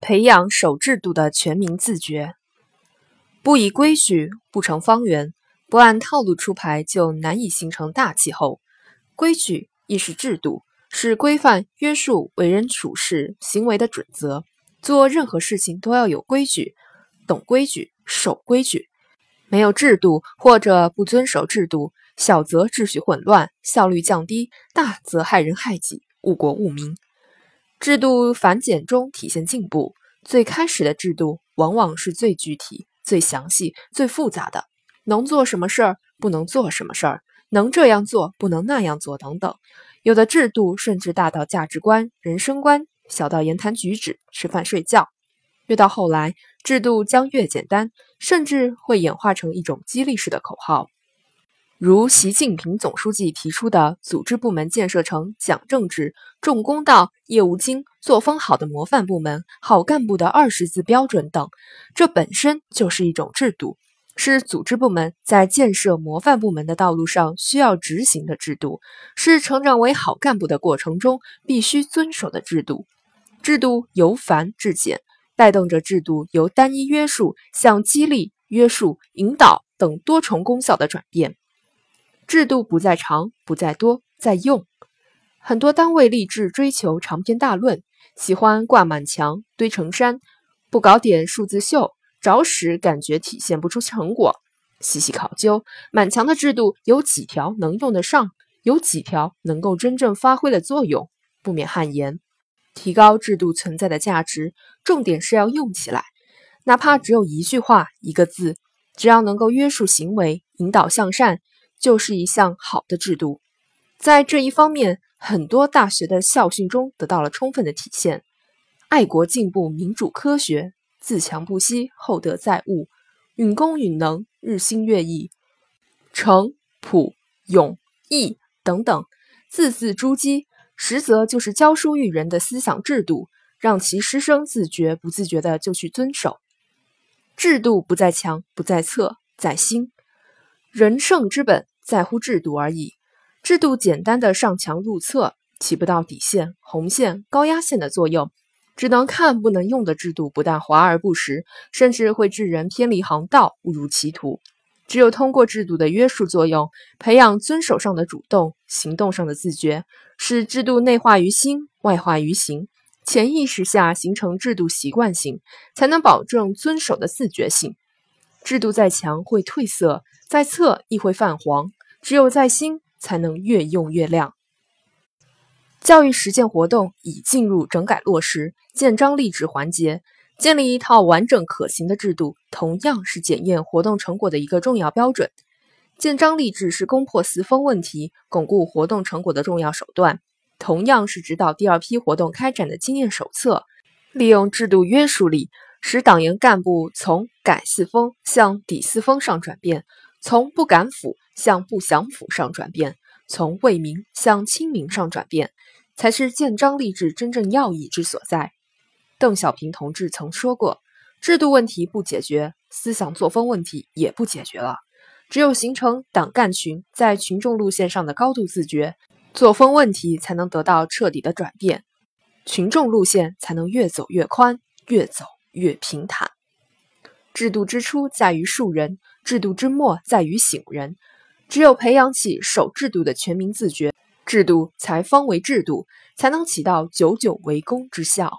培养守制度的全民自觉。不以规矩，不成方圆；不按套路出牌，就难以形成大气候。规矩亦是制度，是规范约束为人处事行为的准则。做任何事情都要有规矩，懂规矩，守规矩。没有制度或者不遵守制度，小则秩序混乱，效率降低；大则害人害己，误国误民。制度繁简中体现进步。最开始的制度往往是最具体、最详细、最复杂的，能做什么事儿，不能做什么事儿，能这样做，不能那样做，等等。有的制度甚至大到价值观、人生观，小到言谈举止、吃饭睡觉。越到后来，制度将越简单，甚至会演化成一种激励式的口号，如习近平总书记提出的“组织部门建设成讲政治、重公道、业务精、作风好的模范部门、好干部的二十字标准”等。这本身就是一种制度，是组织部门在建设模范部门的道路上需要执行的制度，是成长为好干部的过程中必须遵守的制度。制度由繁至简。带动着制度由单一约束向激励、约束、引导等多重功效的转变。制度不在长，不在多，在用。很多单位立志追求长篇大论，喜欢挂满墙、堆成山，不搞点数字秀，着实感觉体现不出成果。细细考究，满墙的制度有几条能用得上？有几条能够真正发挥的作用？不免汗颜。提高制度存在的价值，重点是要用起来。哪怕只有一句话、一个字，只要能够约束行为、引导向善，就是一项好的制度。在这一方面，很多大学的校训中得到了充分的体现：爱国、进步、民主、科学，自强不息，厚德载物，允公允能，日新月异，诚、朴、勇、义等等，字字珠玑。实则就是教书育人的思想制度，让其师生自觉不自觉的就去遵守。制度不在强，不在策，在心。人圣之本在乎制度而已。制度简单的上墙入厕，起不到底线、红线、高压线的作用，只能看不能用的制度，不但华而不实，甚至会致人偏离航道，误入歧途。只有通过制度的约束作用，培养遵守上的主动，行动上的自觉，使制度内化于心，外化于行，潜意识下形成制度习惯性，才能保证遵守的自觉性。制度再强会褪色，在侧亦会泛黄，只有在心，才能越用越亮。教育实践活动已进入整改落实、建章立制环节。建立一套完整可行的制度，同样是检验活动成果的一个重要标准。建章立制是攻破四风问题、巩固活动成果的重要手段，同样是指导第二批活动开展的经验手册。利用制度约束力，使党员干部从改四风向抵四风上转变，从不敢腐向不想腐上转变，从为民向亲民上转变，才是建章立制真正要义之所在。邓小平同志曾说过：“制度问题不解决，思想作风问题也不解决了。只有形成党干群在群众路线上的高度自觉，作风问题才能得到彻底的转变，群众路线才能越走越宽，越走越平坦。制度之初在于树人，制度之末在于醒人。只有培养起守制度的全民自觉，制度才方为制度，才能起到久久为功之效。”